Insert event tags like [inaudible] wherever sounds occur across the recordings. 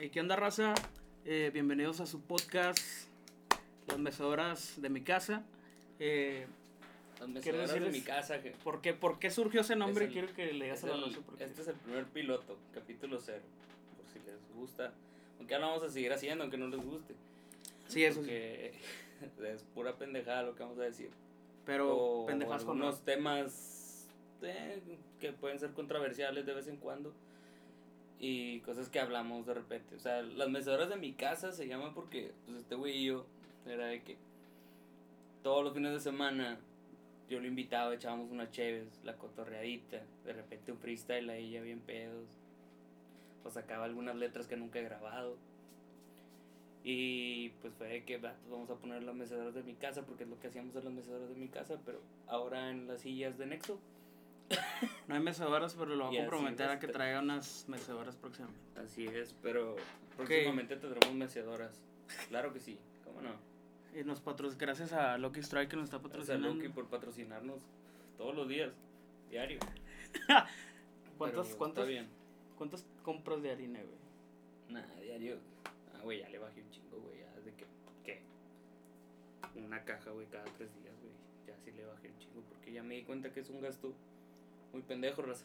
Eh, ¿Qué onda, raza? Eh, bienvenidos a su podcast, Las Mecedoras de mi casa. Eh, Las mecedoras de mi casa. que ¿por, qué, ¿Por qué surgió ese nombre? Es el- Quiero que le digas a la raza. Este es el primer piloto, capítulo cero. Por si les gusta. Aunque ahora vamos a seguir haciendo, aunque no les guste. Sí, eso sí. Porque [laughs] es pura pendejada lo que vamos a decir. Pero o pendejas con algunos temas eh, que pueden ser controversiales de vez en cuando. Y cosas que hablamos de repente. O sea, las mecedoras de mi casa se llaman porque pues, este güey y yo era de que todos los fines de semana yo lo invitaba, echábamos una cheves, la cotorreadita, de repente un freestyle ahí ya bien pedos. O sacaba algunas letras que nunca he grabado. Y pues fue de que "Va, pues vamos a poner las mecedoras de mi casa porque es lo que hacíamos en las mecedoras de mi casa, pero ahora en las sillas de Nexo. [laughs] No hay mecedoras, pero lo voy a comprometer a que traiga unas mecedoras próximamente. Así es, pero próximamente tendremos mecedoras. Claro que sí, cómo no. Y nos patro gracias a Lucky Strike que nos está Gracias a patrocinando. Loki por patrocinarnos todos los días, diario. [laughs] ¿Cuántas, cuántas, bien. ¿Cuántas compras de harina, güey? Nada, diario. Ah, güey, ya le bajé un chingo, güey. Ya de que. ¿Qué? Una caja, güey, cada tres días, güey. Ya sí le bajé un chingo porque ya me di cuenta que es un gasto muy pendejo, raza.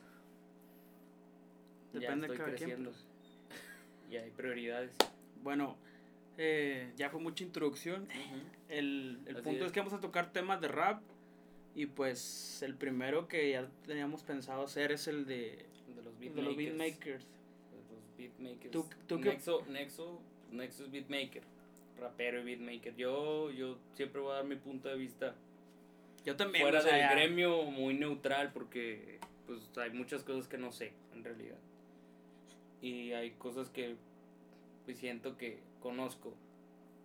Depende ya de estoy quien, creciendo. pues. [laughs] Y hay prioridades. Bueno, eh, ya fue mucha introducción. El, el punto es. es. que vamos a tocar temas de rap. Y pues el primero que ya teníamos pensado hacer es el de, De los de beatmakers. los beatmakers. De los beatmakers. ¿Tú- tú qué- Nexo, Nexo, Nexo es beatmaker. Rapero y beatmaker. Yo, yo siempre voy a dar mi punto de vista Yo también. fuera o sea, del ya- gremio muy neutral porque pues hay muchas cosas que no sé en realidad y hay cosas que pues siento que conozco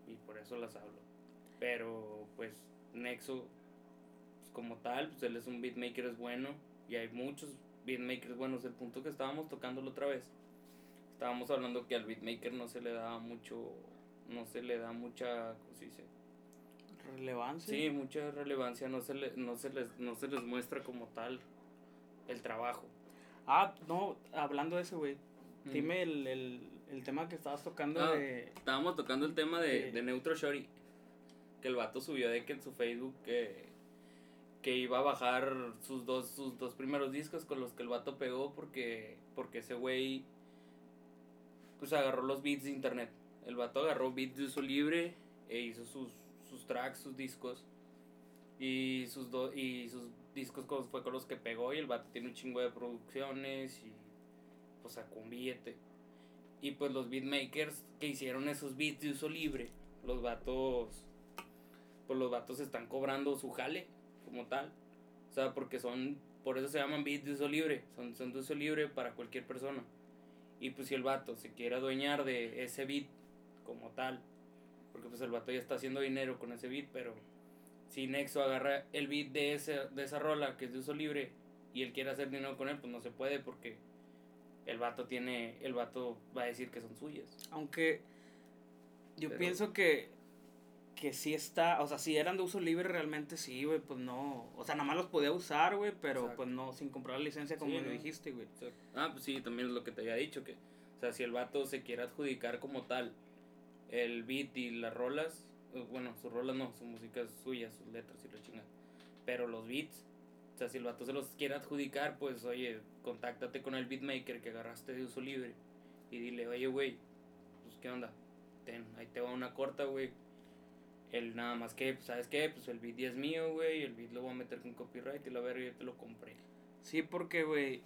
y por eso las hablo pero pues Nexo pues, como tal pues él es un beatmaker es bueno y hay muchos beatmakers buenos el punto que estábamos tocando la otra vez estábamos hablando que al beatmaker no se le da mucho no se le da mucha ¿cómo se dice? Relevancia. Sí, mucha relevancia, no se, le, no, se les, no se les muestra como tal el trabajo. Ah, no, hablando de eso, güey. Mm. Dime el, el, el tema que estabas tocando Ah. de. Estábamos tocando el tema de, de Neutro Shorty, que el vato subió de que en su Facebook que, que iba a bajar sus dos, sus dos primeros discos con los que el vato pegó porque, porque ese güey pues agarró los beats de internet. El vato agarró beats de uso libre e hizo sus, sus tracks, sus discos. Y sus, do- y sus discos con- fue con los que pegó y el vato tiene un chingo de producciones y pues sacó un. Y pues los beatmakers que hicieron esos beats de uso libre, los vatos, pues los vatos están cobrando su jale como tal. O sea, porque son, por eso se llaman beats de uso libre, son, son de uso libre para cualquier persona. Y pues si el vato se quiere adueñar de ese beat como tal, porque pues el vato ya está haciendo dinero con ese beat, pero si Nexo agarra el beat de, ese, de esa rola que es de uso libre y él quiere hacer dinero con él, pues no se puede porque el vato tiene, el vato va a decir que son suyas. Aunque yo Pero- pienso que, que sí está, o sea, si eran de uso libre realmente sí, güey, pues no, o sea, nada más los podía usar, güey, pero Exacto. pues no, sin comprar la licencia como Sí, lo no. dijiste, güey. Ah, pues sí, también es lo que te había dicho, que, o sea, si el vato se quiere adjudicar como tal el beat y las rolas, eh, bueno, sus rolas no, su música es suya, sus letras y la chingada, pero los beats, o sea, si el vato se los quiere adjudicar, pues, oye, contáctate con el beatmaker que agarraste de uso libre y dile, oye, güey, pues, ¿qué onda? Ten, ahí te va una corta, güey. El nada más que, pues, ¿sabes qué? Pues el beat ya es mío, güey, el beat lo voy a meter con copyright y la verga yo te lo compré. Sí, porque, güey,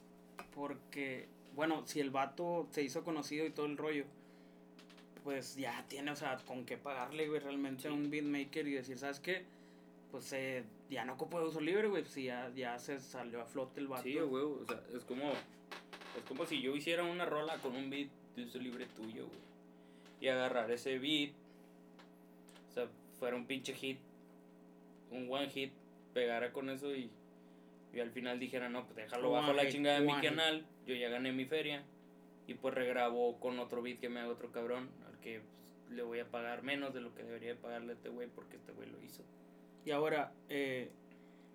porque, bueno, si el vato se hizo conocido y todo el rollo, pues ya tiene, o sea, con qué pagarle, güey, realmente a un beatmaker y decir, ¿sabes qué? Pues eh, ya no ocupo de uso libre, güey, si ya, ya se salió a flote el vato. Sí, güey, o sea, es como, es como si yo hiciera una rola con un beat de uso libre tuyo, güey. Y agarrar ese beat, o sea, fuera un pinche hit, un one hit, pegara con eso y, y al final dijera, no, pues déjalo One bajo la chingada de mi hit. canal, yo ya gané mi feria. Y pues regrabo con otro beat que me haga otro cabrón, al que pues, le voy a pagar menos de lo que debería de pagarle a este güey porque este güey lo hizo. Y ahora, eh,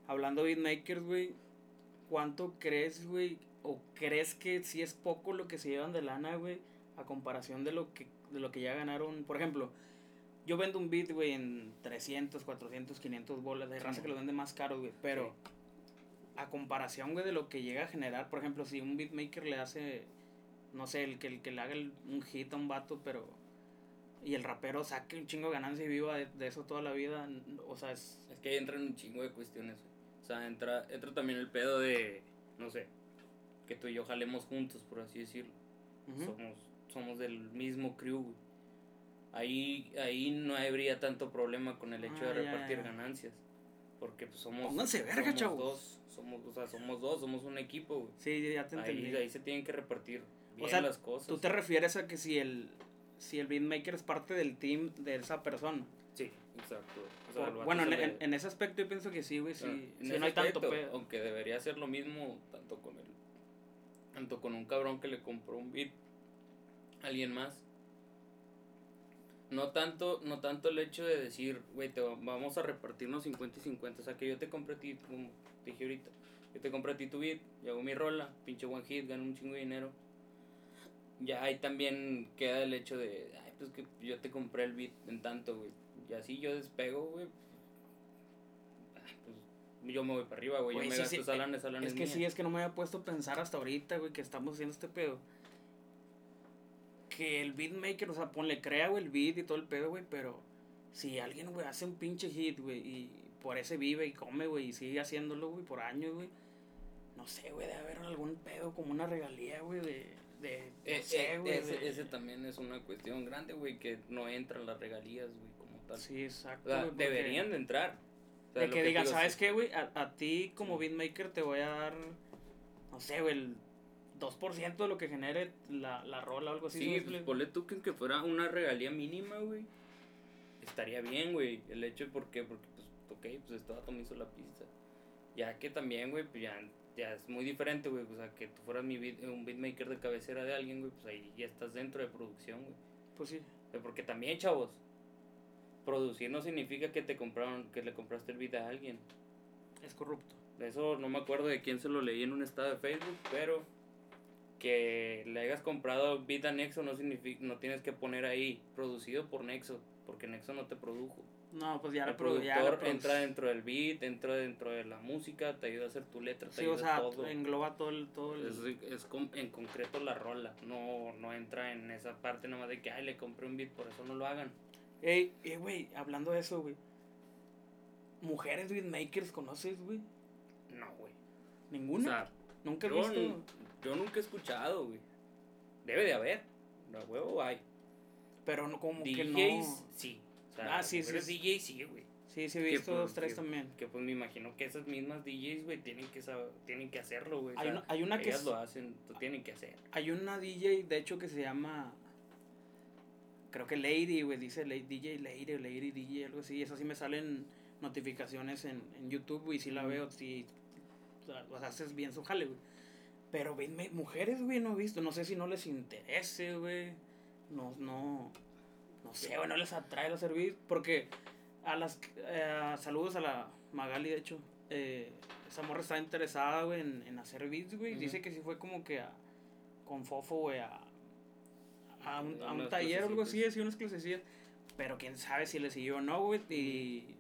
hablando de beatmakers, güey, ¿cuánto crees, güey? ¿O crees que si es poco lo que se llevan de lana, güey? a comparación de lo que, de lo que ya ganaron. Por ejemplo, yo vendo un beat, güey, en 300, 400, 500 bolas. Hay raza que lo vende más caro, güey. Pero a comparación, güey, de lo que llega a generar, por ejemplo, si un beatmaker le hace, no sé, el que, el que le haga un hit a un vato, pero. Y el rapero saque un chingo de ganancia y viva de, eso toda la vida, o sea, es. Es que ahí entran un chingo de cuestiones, O sea, entra, entra también el pedo de, no sé, que tú y yo jalemos juntos, por así decirlo. Somos somos del mismo crew, Ahí, ahí no habría tanto problema con el hecho de ah, repartir ganancias. Porque pues, somos. Pónganse verga, somos Dos, somos, o sea, somos dos, somos un equipo, güey. Sí, ya te entendí. Ahí, ahí se tienen que repartir bien las cosas. Tú te refieres a que si el, si el beatmaker es parte del team de esa persona. Sí, exacto. bueno, en, en, ese aspecto yo pienso que sí, güey. Sí, no hay tanto pedo. Aunque debería ser lo mismo tanto con el. Tanto con un cabrón que le compró un beat alguien más. No tanto, no tanto el hecho de decir, güey, vamos a repartirnos 50 y 50. O sea, que yo te compré a ti, como te dije ahorita, yo te compré a ti tu beat, yo hago mi rola, pinche one hit, gano un chingo de dinero. Ya ahí también queda el hecho de, ay, pues que yo te compré el beat en tanto, güey. Y así yo despego, güey. Pues yo me voy para arriba, güey. Yo me gasto salanes, Es que sí, es que no me había puesto a pensar hasta ahorita, güey, que estamos haciendo este pedo que el beatmaker, o sea, ponle crea, güey, el beat y todo el pedo, güey, pero si alguien, güey, hace un pinche hit, güey, y por ese vive y come, güey, y sigue haciéndolo, güey, por años, güey, no sé, güey, debe haber algún pedo como una regalía, güey, de, de, eh, eh, ese, ese, también es una cuestión grande, güey, que no entran las regalías, güey, como tal. Sí, exacto. deberían de entrar. de que, digan, ¿sabes qué, güey? A, a, ti como beatmaker te voy a dar, no sé, güey, el 2% de lo que genere la, la rola o algo así. Sí, pues ponle tú que, que fuera una regalía mínima, güey. Estaría bien, güey. El hecho de por qué, porque pues, ok, pues este vato me hizo la pista. Ya que también, güey, pues ya, ya es muy diferente, güey. O sea, que tú fueras mi un beatmaker de cabecera de alguien, güey, pues ahí ya estás dentro de producción, güey. Pues sí. Porque también, chavos, producir no significa que te compraron, que le compraste el beat a alguien. Es corrupto. Eso no me acuerdo de quién se lo leí en un estado de Facebook, pero que le hayas comprado beat a Nexo no significa no tienes que poner ahí producido por Nexo porque Nexo no te produjo no pues ya el productor entra dentro del beat entra dentro de la música te ayuda a hacer tu letra te sí, o sea, engloba todo el todo es, es en concreto la rola no no entra en esa parte nomás de que ay le compré un beat por eso no lo hagan ey ey güey hablando de eso güey mujeres beatmakers conoces güey no güey ninguna o sea, nunca he visto yo nunca he escuchado, güey. Debe de haber. No, huevo hay. Pero no como DJs, que no. sí. Sea, ah, sí, sí. DJs sí, güey. Sí, sí he visto dos, tres también. Que pues me imagino que esas mismas DJs, güey, tienen que saber, tienen que hacerlo, güey. Hay, una, hay una ellas lo hacen, tienen que hacer. Hay una DJ, de hecho, que se llama creo que Lady, güey, dice DJ Lady, Lady DJ, algo así. Eso sí me salen notificaciones en, en YouTube, güey, si la veo, si o sea, haces bien su jale, güey. Pero venme, mujeres, güey, no he visto. No sé si no les interese, güey. No, no. No sé, güey, no les atrae los servicios. Porque a las. Eh, saludos a la Magali, de hecho. Eh, esa morra está interesada, güey, en, en hacer beats, güey. Dice que sí fue como que a, con Fofo, güey, a, a un, a un taller o algo así, así unas clasecillas. Pero quién sabe si le siguió o no, güey. Y.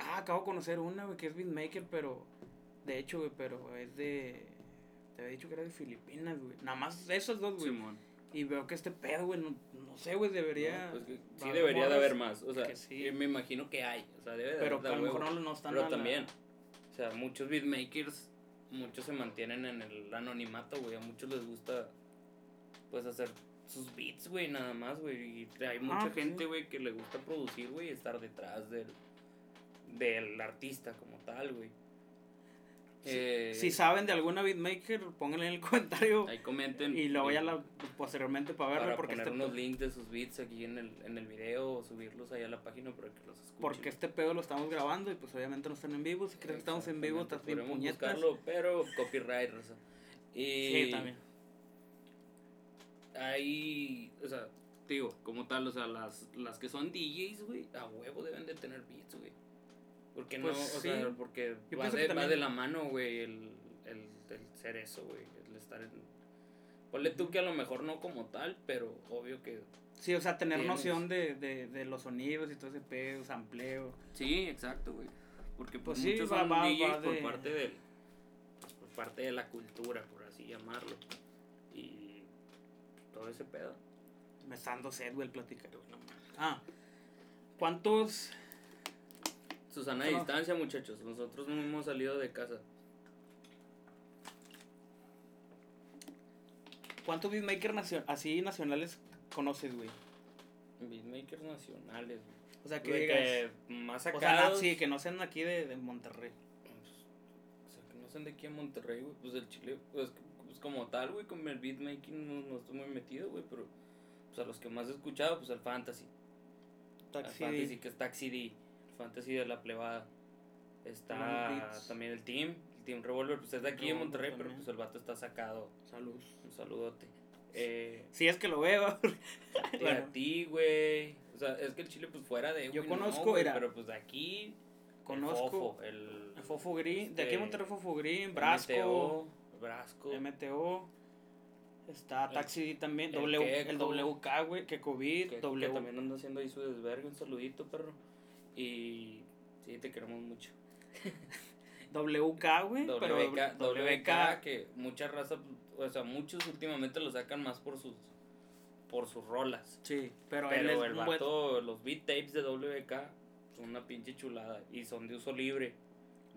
Ah, acabo de conocer una, güey, que es beatmaker, pero. De hecho, güey, pero es de te había dicho que era de Filipinas, güey. Nada más esos dos, güey. Y veo que este pedo, güey, no, no sé, güey, debería... pues sí debería de haber más, o sea, me imagino que hay, o sea, debe de Pero a lo mejor no, no están Pero también, o sea, muchos beatmakers, muchos se mantienen en el anonimato, güey, a muchos les gusta, pues, hacer sus beats, güey, nada más, güey, y hay mucha ah, pues gente, güey, que le gusta producir, güey, estar detrás del, del artista como tal, güey. Eh, si saben de alguna beatmaker, pónganle en el [laughs] comentario. Ahí comenten. Y lo voy a la, posteriormente para verlo. porque poner este unos links de sus beats aquí en el, en el video o subirlos ahí a la página para que los escuchen. Porque este pedo lo estamos grabando y pues obviamente no están en vivo. Si crees que estamos en vivo, estás bien puñetas. buscarlo, pero copyright, Y sí, también. Ahí, o sea, digo, como tal, o sea, las, las que son DJs, güey, a huevo deben de tener beats, güey. Porque no, pues o sea, porque va de, va de, la mano, güey, el, el, el, ser eso, güey, el estar en... Ponle tú que a lo mejor no como tal, pero obvio que. Sí, o sea, tener Tienes. noción de, de, de los sonidos y todo ese pedo, sampleo. Sí, exacto, güey. Porque Pues pues, sí, muchos va- son va- DJs va por parte del. por parte de la cultura, por así llamarlo. Y todo ese pedo. Me está dando sed, güey, el platicar, güey, no. Ah, ¿cuántos? Susana a distancia, muchachos. Nosotros no hemos salido de casa. ¿Cuántos beatmakers así nacionales conoces, güey? Beatmakers nacionales, güey. O sea, que De digas. que más o sea, sacados. sí, que no sean aquí de, de Monterrey. O sea, que no sean de aquí en Monterrey, güey. Pues el chile, pues, pues como tal, güey, con el beatmaking no, no estoy muy metido, güey. Pero, pues a los que más he escuchado, pues el Fantasy. Taxi. El Fantasy, que es Taxi D. El Fantasy de la plebada. Está también el Team. El Team Revolver, pues es de aquí en Monterrey, pero pues el vato está sacado. Salud. Un saludote. Eh, Si es que lo veo. [laughs] Bueno. a ti, güey. O sea, es que el chile, pues fuera de. Yo no, conozco, güey, era- Pero pues de aquí. el Conozco el. el Fofo Green. De aquí este, en Monterrey Fofo Green, Brasco. MTO, Brasco. MTO. Está El- Taxi también. el W, el. WK, güey. Que COVID. que, que W. también anda haciendo ahí su desvergue, un saludito, perro. Y sí, te queremos mucho. [laughs] WK, güey. pero WK, WK, que mucha raza, o sea, muchos últimamente lo sacan más por sus por sus rolas. Sí, pero, él Pero es el buen- vato, los beat tapes de WK son una pinche chulada y son de uso libre.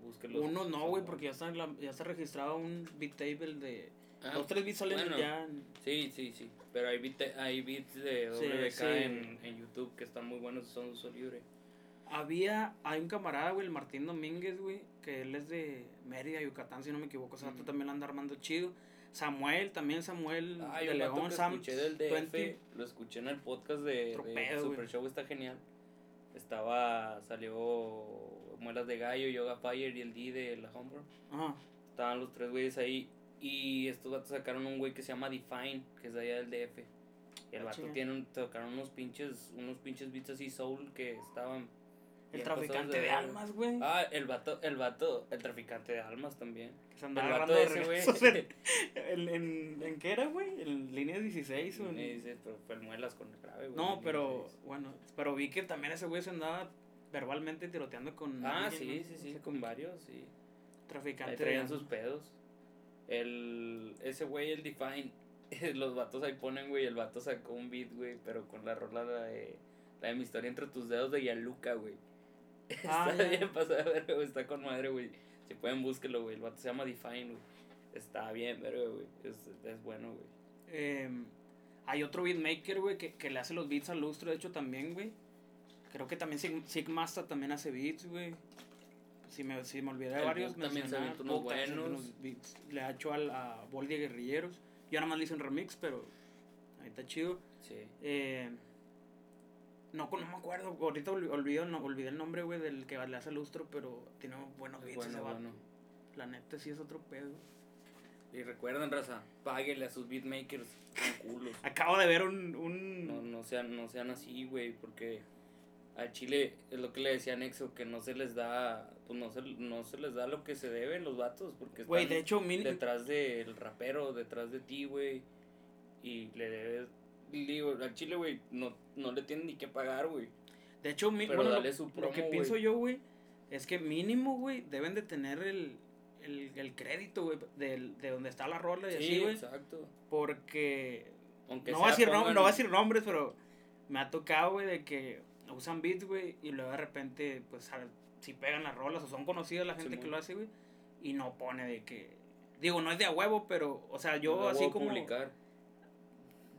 Búsquenlos. Uno no, güey, porque ya está, la- ya está registrado un beat table de. Ah, los tres beats salen bueno. ya. Sí, sí, sí. Pero hay, beat, hay beats de WK sí. En, en YouTube que están muy buenos y son de uso libre. Había, hay un camarada, güey, el Martín Domínguez, güey, que él es de Mérida, Yucatán, si no me equivoco. O sea, tú Ujú. también la anda armando chido. Samuel, también Samuel Ay, de León, Sam escuché del DF, 20. lo escuché en el podcast de, de Super. Show, está genial. Estaba, salió Muelas de Gallo, Yoga Fire y el D de la Homebrew. Ajá. Estaban los tres güeyes ahí y estos vatos sacaron un güey que se llama Define, que es de allá del DF. Y el Ah, vato tiene un, tocaron unos pinches, unos pinches beats así soul que estaban... El traficante de almas, güey. Ah, el vato, el vato, el traficante de almas también. que se andaba el vato de ese, güey. en, [laughs] en, en, ¿en qué era, güey? ¿En línea 16 o en- Me dice, pero fue el muelas con el grave, güey. No, pero, bueno, pero vi que también ese güey se andaba verbalmente tiroteando con Ah, alguien, sí, ¿no? sí, sí, con varios, sí. traficante Ahí traían sus pedos. El, ese güey, el Define, [laughs] los vatos ahí ponen, güey, el vato sacó un beat, güey, pero con la rola la de, la de mi historia entre tus dedos de Yaluca, güey. [laughs] Ah, está bien pasada, verga, güey, está con madre, güey. Si pueden, búsquelo, güey. El vato se llama Define, güey. Está bien, verga, güey. Es, es bueno, güey. Eh, hay otro beatmaker, güey, que, que le hace los beats al lustro, de hecho, también, güey. Creo que también Sig Sigmaster también hace beats, güey. Si me, si me olvidé de varios, también se unos buenos. unos beats. Le ha hecho al, a Boldi Guerrilleros. Yo nada más le hice un remix, pero ahí está chido. Sí. Eh, no, no me acuerdo, ahorita olvi- olvido, no, olvidé el nombre, güey, del que le hace lustro, pero tiene buenos beats bueno, ese bueno. La neta sí es otro pedo. Y recuerden, raza, páguenle a sus beatmakers. Son culos. Acabo de ver un... un No, no sean, no sean así, güey, porque al Chile es lo que le decía Nexo, que no se les da, pues no se, no se les da lo que se deben los vatos, porque están de hecho, detrás del rapero, detrás de ti, güey, y le debes, digo, al Chile, güey, no, no le tienen ni que pagar, güey. De hecho, mi- Pero bueno, dale lo, que pienso yo, güey, es que mínimo, güey, deben de tener el, el, el crédito, güey, del- de donde está la rola y así, Sí, güey. exacto. Porque Aunque no sea, voy, a decir pongan- no voy a decir nombres, pero me ha tocado, güey, de que usan beats, güey, y luego de repente, pues, a- si pegan las rolas o son conocidas la gente que lo hace, güey, y no pone de que... Digo, no es de a huevo, pero, o sea, yo así como... publicar.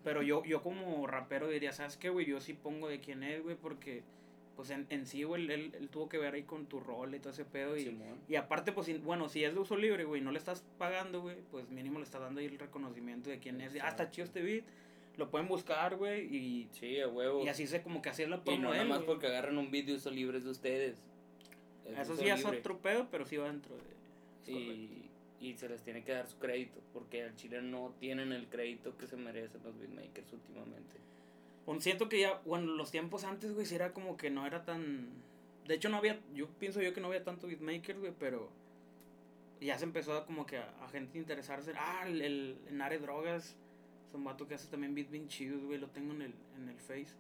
Pero yo, yo como rapero diría, ¿sabes qué, güey? Yo sí pongo de quién es, güey, porque, pues, en, en sí, güey, él, él tuvo que ver ahí con tu rol y todo ese pedo, y... Simón. Y aparte, pues, bueno, si es de uso libre, güey, no le estás pagando, güey, pues mínimo le estás dando ahí el reconocimiento de quién es. Ah, está chido este beat. Lo pueden buscar, güey, y, Sí, a huevo. y así se como que así es la Y promo no de nada más porque agarran un vídeo uso libre de ustedes. Es de Eso sí es otro pedo, pero sí va dentro de... es correcto. Y, se les tiene que dar su crédito, porque al Chile no tienen el crédito que se merecen los beatmakers últimamente. Bueno, siento que ya, bueno, los tiempos antes, güey, sí era como que no era tan... De hecho, no había, yo pienso yo que no había tanto beatmaker, güey, pero ya se empezó a como que a, a gente interesarse. Ah, el, el Nare Drogas Es un vato que hace también beats bien chidos, güey. Lo tengo en el, en el Face.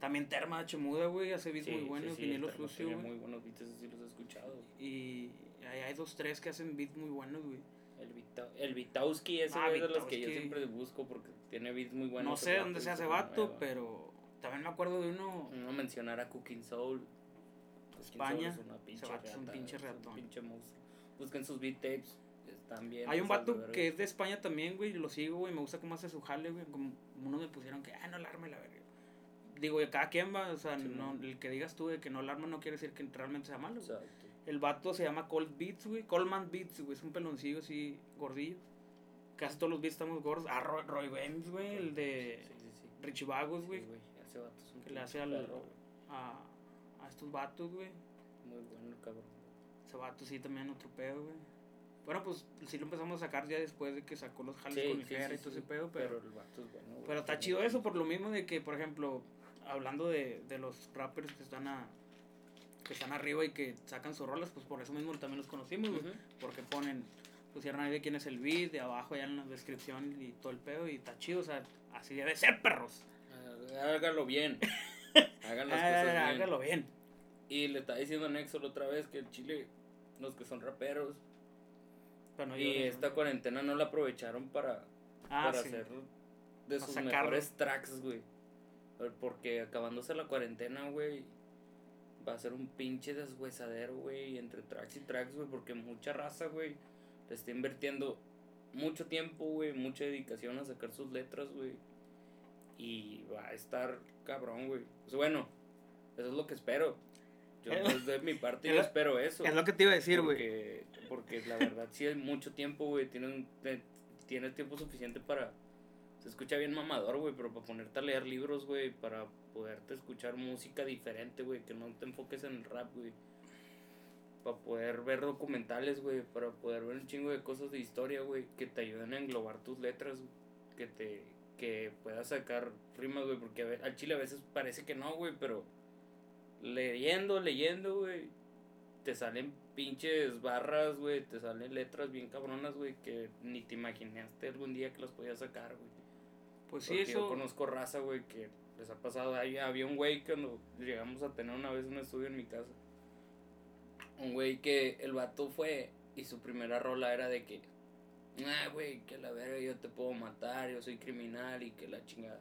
También Terma H. Muda, güey. Hace beats muy buenos. Sí, vinilo Terma sucio, tiene güey. muy buenos beats, esos sí los he escuchado. güey. Y hay, hay dos, tres que hacen beats muy buenos, güey. El, Vita, el Vitowski, ese Ah, es de los que yo siempre busco porque tiene beats muy buenos. no sé dónde se hace vato, nueva. pero también me acuerdo de uno. No mencionar a Cooking Soul. Cooking España. Soul es una pinche es un pinche es reatón. un pinche monstruo. Busquen sus beat tapes. Están bien. Hay un vato que es de España también, güey. Lo sigo, güey. Me gusta cómo hace su jale, güey. Como unos me pusieron que, ah, no alarme la verga. Digo, cada quien va, o sea, Sí, no, el que digas tú de que no alarma no quiere decir que realmente sea malo. Exacto. El vato se llama Cold Beats, güey. Coleman Beats, güey. Es un peloncillo así, gordillo. Casi todos los beats estamos gordos. Ah, Roy, Roy Benz, güey. El de Sí, sí, sí. Richie Vagos, güey. Ese vato es un que le hace al, perro, a, a estos vatos, güey. Muy bueno, el cabrón. Ese vato sí también otro pedo, güey. Bueno, pues sí lo empezamos a sacar ya después de que sacó los jales con el y todo ese pedo, pero... Pero el vato es bueno. güey. Pero está chido eso por lo mismo de que, por ejemplo, hablando de, de los rappers que están a que están arriba y que sacan sus rolas, pues por eso mismo también los conocimos, güey. Ujú. Porque ponen, pusieron ahí de quién es el beat, de abajo ya en la descripción y todo el pedo, y está chido, o sea, así debe ser, perros. Ah, Hágalo bien. [laughs] Hagan las Ah, cosas bien. hágalo bien. Y le está diciendo a Nexo la otra vez que el Chile, los que son raperos, no y esta cuarentena no la aprovecharon para, Ah, para sí. hacer de sus mejores tracks, güey. Porque acabándose la cuarentena, güey, va a ser un pinche deshuesadero, güey, entre tracks y tracks, güey, porque mucha raza, güey, le está invirtiendo mucho tiempo, güey, mucha dedicación a sacar sus letras, güey. Y va a estar cabrón, güey. Pues bueno, eso es lo que espero. Yo Es- desde mi parte yo espero eso. Es lo que te iba a decir, güey. Porque, porque la verdad sí hay mucho tiempo, güey. Tienes, tienes tiempo suficiente para... Se escucha bien mamador, güey, pero para ponerte a leer libros, güey, para poderte escuchar música diferente, güey, que no te enfoques en el rap, güey. Para poder ver documentales, güey, para poder ver un chingo de cosas de historia, güey, que te ayuden a englobar tus letras, güey, que te que puedas sacar rimas, güey, porque a ve- al chile a veces parece que no, güey, pero leyendo, leyendo, güey, te salen pinches barras, güey, te salen letras bien cabronas, güey, que ni te imaginaste algún día que las podías sacar, güey. Pues sí, Porque yo eso. conozco raza, güey, que les ha pasado. Ahí había un güey cuando llegamos a tener una vez un estudio en mi casa. Un güey que el vato fue y su primera rola era de que, ah, güey, que la verga yo te puedo matar, yo soy criminal y que la chingada.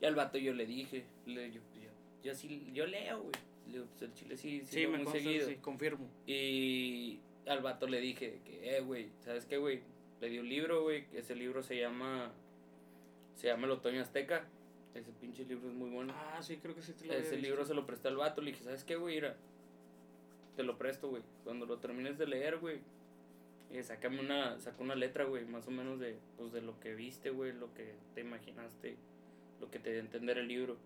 Y al vato yo le dije, le, yo, yo, yo sí, yo leo, güey. Le digo, pues el chile sí, sí, Sí, me consta, seguido. sí, confirmo. Y al vato le dije que, eh, güey, ¿sabes qué, güey? Le di un libro, güey, que ese libro se llama, se llama El Otoño Azteca. Ese pinche libro es muy bueno. Ah, sí, creo que sí te lo ese visto. libro se lo presté al vato, le dije, ¿sabes qué, güey? Mira, te lo presto, güey. Cuando lo termines de leer, güey, eh, sácame una, saca una letra, güey, más o menos de, pues, de lo que viste, güey, lo que te imaginaste, lo que te dio a entender el libro.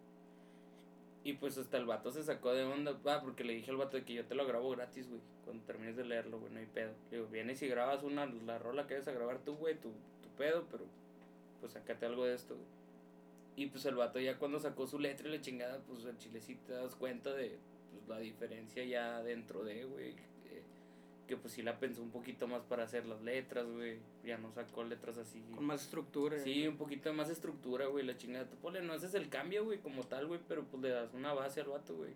Y pues hasta el vato se sacó de onda, ah, porque le dije al vato de que yo te lo grabo gratis, güey, cuando termines de leerlo, güey, no hay pedo. Le digo, vienes y grabas una, la rola que vas a grabar tú, güey, tu, tu pedo, pero pues sácate algo de esto, güey. Y pues el vato ya cuando sacó su letra y la chingada, pues el chile sí te das cuenta de pues, la diferencia ya dentro de, güey. eh, que pues sí la pensó un poquito más para hacer las letras, güey. Ya no sacó letras así. Con más estructura. Sí, un poquito más estructura, güey, la chingada. Tú ponle, no haces el cambio, güey, como tal, güey, pero pues le das una base al vato, güey.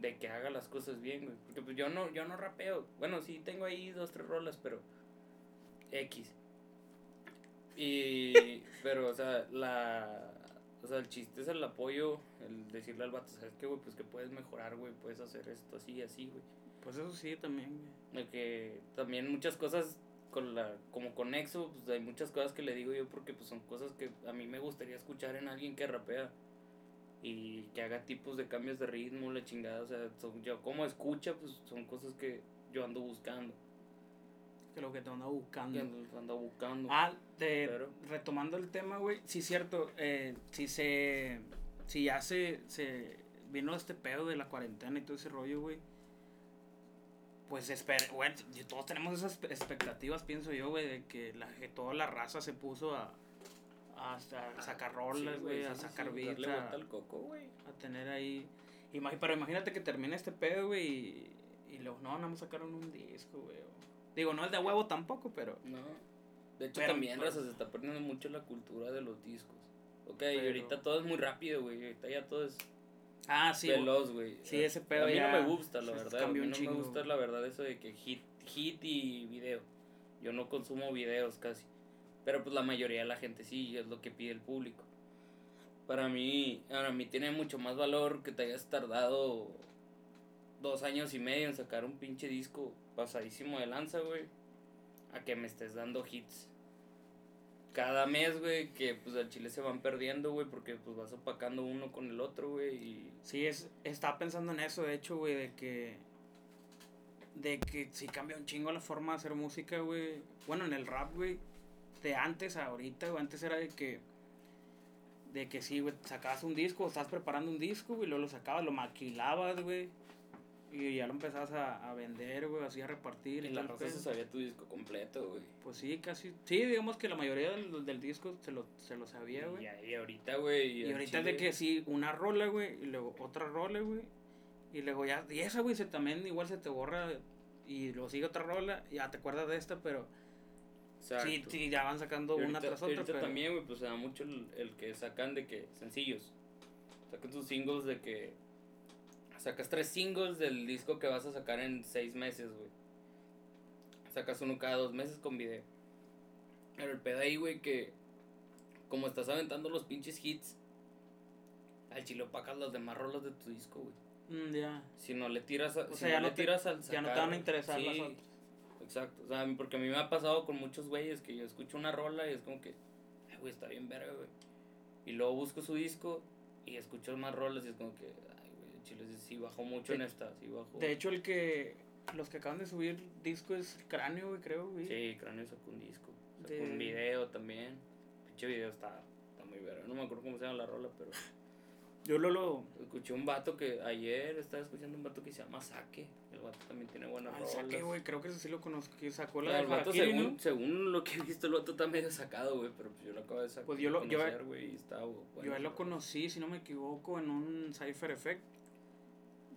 De que haga las cosas bien, güey. Porque pues yo no, yo no rapeo. Bueno, sí tengo ahí dos, tres rolas, pero X. Y, pero, o sea, la, o sea, el chiste es el apoyo, el decirle al vato, ¿sabes qué, güey? Pues que puedes mejorar, güey, puedes hacer esto así, así, güey. Pues eso sí, también, güey. Que también muchas cosas con la como con Exo, pues hay muchas cosas que le digo yo porque pues son cosas que a mí me gustaría escuchar en alguien que rapea y que haga tipos de cambios de ritmo, la chingada, o sea, son, yo como escucha, pues son cosas que yo ando buscando, Que lo que te que buscando. ando, ando buscando. Ah, de, Pero- retomando el tema, güey. Sí, cierto. Eh, si se. Si ya se, se. Vino este pedo de la cuarentena y todo ese rollo, güey. Pues espera, bueno, todos tenemos esas expectativas, pienso yo, güey, de que, la, que toda la raza se puso a, a, a sacar rolas, güey, sí, a sacar sí, a, vuelta al coco, güey. a tener ahí. Imag- pero imagínate que termine este pedo, güey, y, y luego, no, nada más sacaron un disco, güey. Digo, no el de huevo tampoco, pero. No. De hecho, Pero, también, pues- raza, se está perdiendo mucho la cultura de los discos. Ok, y Pero- ahorita todo es muy rápido, güey. Ahorita ya todo es Ah, sí. veloz, güey. Sí, ese pedo A mí ya no me gusta, la verdad. A mí no chingo, me gusta, la verdad, eso de que hit, hit y video. Yo no consumo videos casi. Pero pues la mayoría de la gente sí, es lo que pide el público. Para mí, para mí tiene mucho más valor que te hayas tardado dos años y medio en sacar un pinche disco pasadísimo de lanza, güey. A que me estés dando hits. Cada mes, güey, que pues al chile se van perdiendo, güey, porque pues vas opacando uno con el otro, güey, y... Sí, es, estaba pensando en eso, de hecho, güey, de que. De que sí cambia un chingo la forma de hacer música, güey. Bueno, en el rap, güey. De antes a ahorita, güey. Antes era de que. De que sí, güey, sacabas un disco, estás preparando un disco, güey, luego lo sacabas, lo maquilabas, güey. Y ya lo empezabas a, a vender, güey, así a repartir. Y y la raza se pedo. sabía tu disco completo, güey. Pues sí, casi. Sí, digamos que la mayoría del, del disco se lo, se lo sabía, güey. Y, y ahorita, güey. Y ahorita es de chile- que sí, una rola, güey, y luego otra rola, güey. Y luego ya, y esa, güey, se también igual se te borra. Y luego sigue otra rola, ya te acuerdas de esta, pero Exacto. sí, sí, ya van sacando una tras otra. ahorita Pero, también, güey, pues se da mucho el, el que sacan de que sencillos. Sacan tus singles de que. Sacas tres singles del disco que vas a sacar en seis meses, güey. Sacas uno cada dos meses con video. Pero el pedo ahí, güey, que. Como estás aventando los pinches hits. Al chile opacas las demás rolas de tu disco, güey. Mm, ya. Si no le tiras, a- O si sea, no ya le no te- tiras al ya no te sacar- van a interesar las sí, otras. Exacto, o sea, porque a mí me ha pasado con muchos güeyes que yo escucho una rola y es como que, ay, güey, está bien verga, güey. Y luego busco su disco y escucho más rolas y es como que, chile, sí, bajó mucho en De- esta, sí bajó. De hecho, el que. Los que acaban de subir disco es Cráneo, güey, creo, güey. Sí, Cráneo sacó un disco, sacó De- un video también. Pinche video está, está muy verga, no me acuerdo cómo se llama la rola, pero Yo lo. lo escuché un vato que ayer estaba escuchando un vato que se llama Saque. El vato también tiene buenas al rolas. saque, güey, creo que ese sí lo conozco. Que sacó la sea, de el vato, Harakiri, según, ¿no? según lo que he visto, el vato está medio sacado, güey, pero pues yo lo acabo de sacar. Pues yo lo- yo- conocer, güey, y está bueno, Yo lo conocí, si no me equivoco, en un Cypher Effect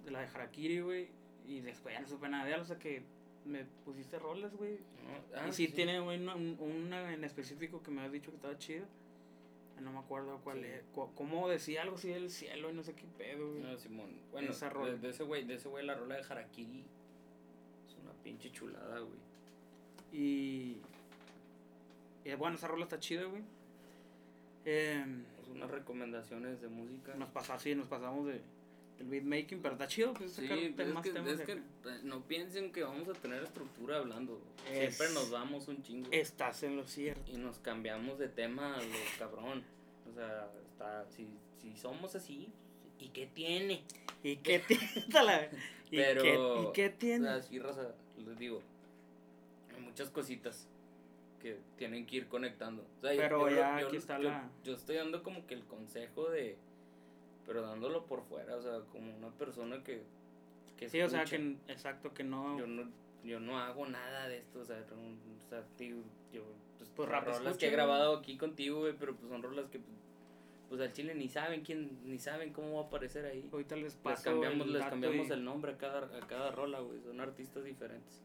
de la de Harakiri, güey. Y después ya no supe nada de él, o sea que me pusiste rolas, güey. No, ah, y sí, tiene una, un- una en específico que me has dicho que estaba chida. No me acuerdo cuál Sí. es. cu- ¿Cómo decía algo así del cielo y no sé qué pedo, güey? No, Simón. Bueno, Esa rola. de, de ese güey, de ese güey la rola de Harakiri. Es una pinche chulada, güey. Y, y bueno, esa rola está chida, güey. Em, Es unas recomendaciones de música. nos pasamos, sí, nos pasamos de, del beatmaking, pero está chido, pues Sí, sacar es que, temas es de que eh, no piensen que vamos a tener estructura hablando. Es- Siempre nos vamos un chingo. Estás en lo cierto. Y nos cambiamos de tema lo cabrón. O sea, está, si, si somos así, ¿y qué tiene? ¿Y qué [laughs] tiene? [laughs] ¿Y, Pero, qué, ¿Y qué O tiene? sea, sí, raza, les digo, hay muchas cositas que tienen que ir conectando. O sea, Pero yo, ya yo- aquí está yo- la- yo estoy dando como que el consejo de, pero dándolo por fuera, o sea, como una persona que, que Sí, o sea, que exacto, que no. yo no, yo no hago nada de esto, o sea, no- o sea, tío, yo, pues, Pues rap rolas escucha, que he grabado aquí contigo, güey, pero pues son rolas que, pues, pues al chile ni saben quién, ni saben cómo va a aparecer ahí. Ahorita les Les paso cambiamos, el les cambiamos y- el nombre a cada, a cada rola, güey. Son artistas diferentes.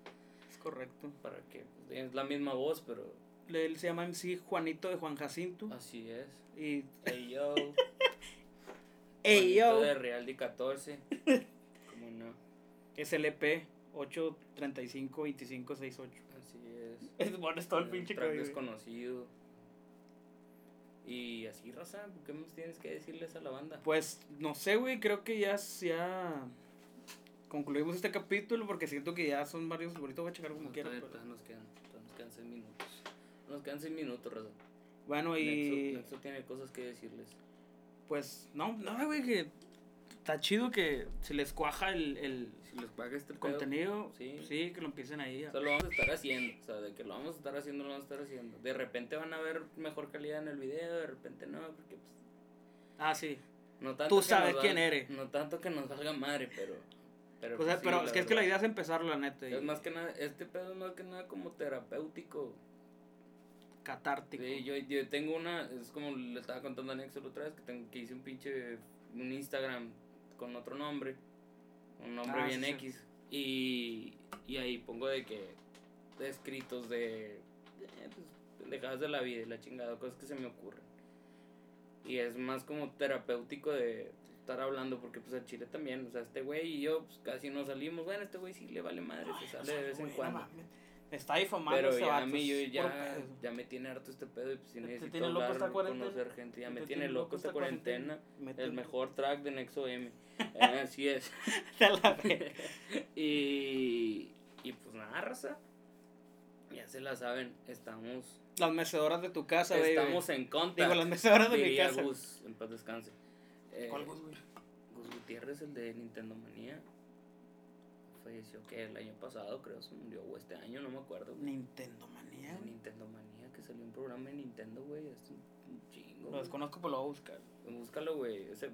Es correcto. Para que pues, es la misma voz, pero Él se llama MC Juanito de Juan Jacinto. así es. Y. Hey yo. [laughs] ¡Ey, yo! de Real de 14. ¿Cómo no? SLP 8352568. Así es. [laughs] Es bueno, es todo el Un pinche código. desconocido. Y así, Raza, ¿qué más tienes que decirles a la banda? Pues no sé, güey, creo que ya, ya concluimos este capítulo porque siento que ya son varios. Ahorita voy a checar como No, quiera. pero- nos quedan, nos quedan 6 minutos. Nos quedan 6 minutos, Raza. Bueno, y Nexo, Nexo tiene cosas que decirles. Pues no, no, güey, que está chido que se les cuaja el, el Si les este pedo, contenido. sí. Sí. que lo empiecen ahí. O sea, lo vamos a estar haciendo. O sea, de que lo vamos a estar haciendo, lo vamos a estar haciendo. De repente van a ver mejor calidad en el video, de repente no, porque pues. Ah, sí. No tanto Tú que sabes quién eres. No tanto que nos valga madre, pero. Pero, O sea, pues, sí, pero es que, es que la idea es empezar, la neta. y Es más que nada, este pedo es más que nada como terapéutico. Catártico. Sí, yo, yo tengo una, es como le estaba contando a Nexo la otra vez, que, tengo, que hice un pinche, un Instagram con otro nombre, un nombre Ah, bien sí, sí. X, y, y ahí pongo de que, de escritos de, eh, pues, pendejadas de la vida y la chingada, cosas que se me ocurren. Y es más como terapéutico de estar hablando, porque pues el chile también, o sea, este güey y yo pues casi no salimos. Bueno, este güey sí le vale madre, se sale de vez en cuando. Está difamando Pero ese ya a mí yo ya, ya me tiene harto este pedo y pues si necesito tiene loco esta cuarentena. conocer gente, ya me Te tiene loco esta cuarentena. [laughs] Mete- El mejor track de Nexo M. [laughs] Eh, así es. [laughs] Y, y pues nada, raza. Ya se la saben, estamos, Las mecedoras de tu casa, baby. estamos en contra. Digo, las mecedoras de mi casa. Gus, en paz descanse. Eh, ¿Cuál Gus? Gus Gutiérrez, el de Nintendo Manía. Falleció que el año pasado, creo, se murió, o este año, no me acuerdo. güey. Nintendo manía. Nintendo Manía, que salió un programa de Nintendo, güey. Es un, chingo. Lo desconozco, pero lo voy a buscar. Búscalo, güey. Ese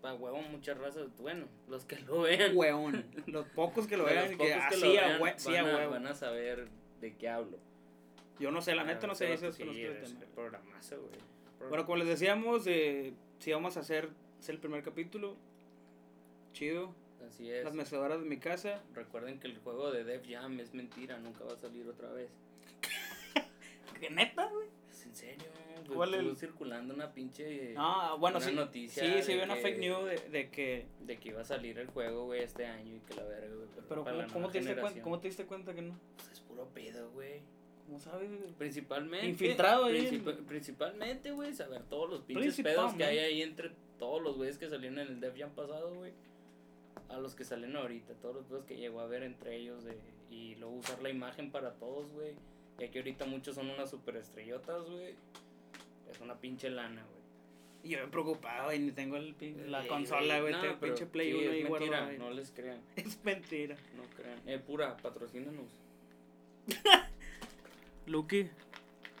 pa, huevo muchas razas. Bueno, los que lo vean. Hueón. Los pocos que lo de [laughs] los vean, que así a vean, sí van, a van a saber de qué hablo. Yo no sé, la neta no sé, eso el es el programazo, güey. Bueno, como les decíamos, eh, si vamos a hacer, es el primer capítulo. Chido. Así es. Las mecedoras de mi casa. Recuerden que el juego de Def Jam es mentira, nunca va a salir otra vez. [laughs] ¿Qué neta, güey? ¿Es en serio? ¿Cuál Estuvo el- circulando una pinche... Ah, bueno, una sí. noticia sí, sí, de vi una que- fake news de, de que. De que iba a salir el juego, güey, este año y que la verga, güey. Pero, ¿cómo, cómo te diste cuenta. ¿cómo te diste cuenta que no? Pues es puro pedo, güey. ¿Cómo sabes? Principalmente. Infiltrado ahí princip- en- Principalmente, güey, saber todos los pinches pedos que hay ahí entre todos los güeyes que salieron en el Def Jam pasado, güey. A los que salen ahorita, todos los pedos que llegó a ver entre ellos de, y luego usar la imagen para todos, güey. Ya que ahorita muchos son unas superestrellotas, güey. Es una pinche lana, güey. Y yo me preocupado y ni tengo el la consola, güey. no, pinche Play sí, 1 es ahí mentira, no les crean, [laughs] Es mentira. no crean. Eh, pura, patrocínanos. [laughs] Lucky.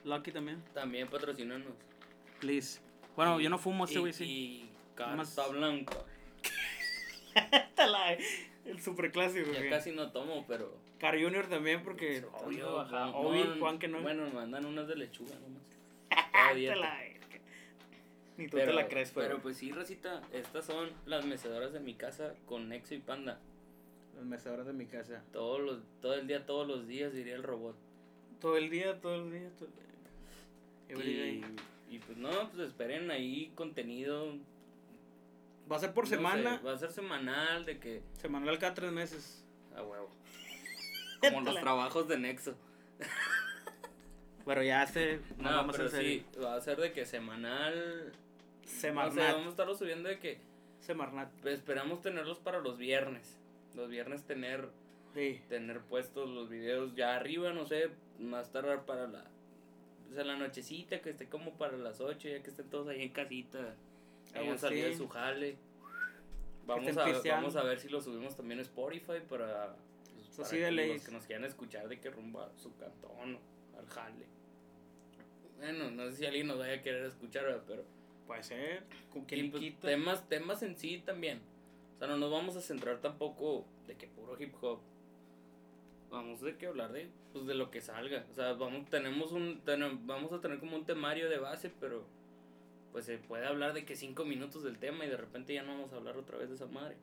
Lucky también. También patrocínanos. Please. Bueno, Y- yo no fumo este güey, sí. Y carta Más- blanca. [laughs] Está la- el super clásico, Ya güey. casi no tomo, pero. Car Junior también, porque. Obvio, no, Obvio, no, Juan que no. Bueno, me mandan unas de lechuga nomás. [laughs] La. Ni tú pero, te la crees, pero pero. pues sí, Rosita, estas son las mecedoras de mi casa con Nexo y Panda. Las mecedoras de mi casa. Todos los, todo el día, todos los días, diría el robot. Todo el día, todo el día. Todo el día. Y, y pues no, pues esperen ahí contenido. Va a ser por no sé, semana. va a ser semanal de que. Semanal cada tres meses. A huevo. [laughs] Como los trabajos de Nexo. Pero ya se. No, vamos pero en serio. sí, va a ser de que semanal. No sé, Semarnat. vamos a estarlo subiendo de que Semarnat. pues, esperamos tenerlos para los viernes. Los viernes tener Sí. tener puestos los videos ya arriba, no sé, más tardar para la o sea, la nochecita, que esté como para las 8, ya que estén todos ahí en casita, hayan Agustín. salido de su jale. Vamos a, vamos a ver si lo subimos también a Spotify para, pues, para sí, que los que nos quieran escuchar de que rumba su cantón o al jale. Bueno, no sé si alguien nos vaya a querer escuchar, pero Puede ser. Y, pues, temas, temas en sí también. O sea, no nos vamos a centrar tampoco de que puro hip hop. Vamos de que hablar de, pues, de lo que salga. O sea, vamos, tenemos un, tenem- vamos a tener como un temario de base, pero pues se puede hablar de que cinco minutos del tema y de repente ya no vamos a hablar otra vez de esa madre.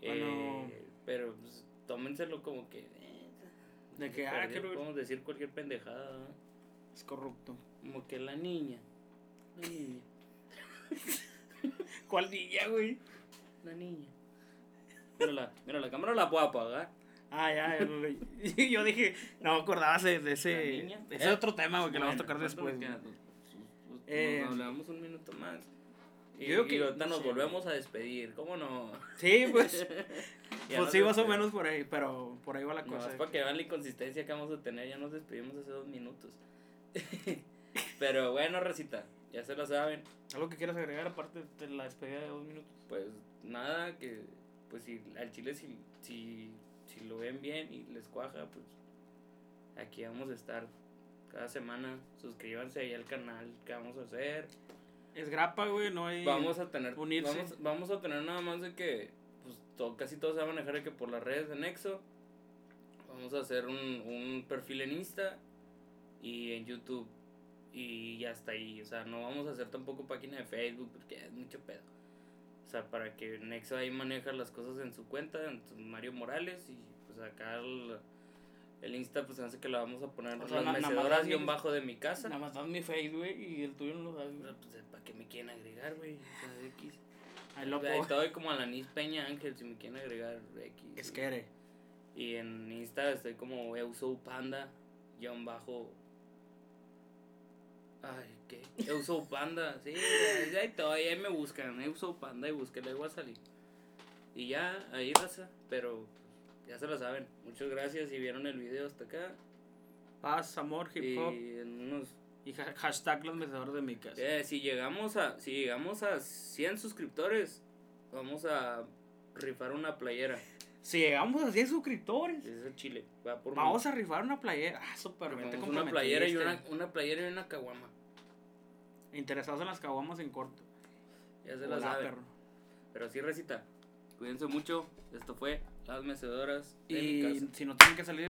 Bueno. Eh, pero pues, tómenselo como que... eh, De que, ah, perdido, quiero- podemos decir cualquier pendejada. ¿no? Es corrupto. Como que la niña. La niña. [laughs] ¿Cuál niña, güey? La niña. Mira la, mira, la cámara la puedo apagar. Ah, ya, ya lo leí. [laughs] Yo dije, no me acordaba de, ese. De ese Eh, otro tema, güey, que lo vamos a Bueno, tocar ¿cuánto después. nos güey. queda? Pues, pues, Eh, nos hablamos un minuto más. Y, yo digo y que- ahorita no nos volvemos a despedir, ¿cómo no? Sí, pues. [laughs] Pues sí, más o menos por ahí, pero por ahí va la No, cosa. es para que vean la inconsistencia que vamos a tener, ya nos despedimos hace dos minutos. [laughs] Pero bueno, recita, ya se lo saben. ¿Algo que quieras agregar aparte de la despedida de dos minutos? Pues nada, que pues si al chile si, si, si lo ven bien y les cuaja, pues aquí vamos a estar cada semana. Suscríbanse ahí al canal que vamos a hacer. Es grapa, güey, no hay. Vamos a tener unirse. Vamos, vamos a tener nada más de que pues to- casi todo se va a manejar de que por las redes de Nexo. Vamos a hacer un, un perfil en Insta y en YouTube. Y ya está ahí. O sea, no vamos a hacer tampoco página de Facebook porque es mucho pedo. O sea, para que Nexo ahí maneja las cosas en su cuenta, en Mario Morales y pues acá el, El Insta, pues hace que la vamos a poner O sea, las mecedoras guion bajo de mi casa. Nada más das mi face, güey, y el tuyo no lo das, pues, ¿para qué me quieren agregar, güey? O sea, X. Ahí lo Ahí puedo. estoy como a la Nis Peña Ángel, si me quieren agregar X. Es y- que eres. Y en Insta estoy como Euso Panda, guion bajo. Ay, ¿qué? Euso Panda, sí, ahí estoy, ahí me buscan, Euso Panda y búsquenle, ahí voy a salir. Y ya, ahí raza, pero ya se lo saben. Muchas gracias si vieron el video hasta acá. Paz, amor, hip Y hop. en unos Y ha- hashtag los mecedores de mi casa. Eh, si llegamos a si llegamos a 100 suscriptores, vamos a rifar una playera. Si llegamos a 100 suscriptores, Es el Chile, va por vamos a rifar una playera. Ah, súper bien. una playera y una una playera y una caguama. Interesados en las caguamas en corto. Ya se Hola, la saben. Pero sí, recita. Cuídense mucho. Esto fue Las Mecedoras de mi Y casa. si no tienen que salir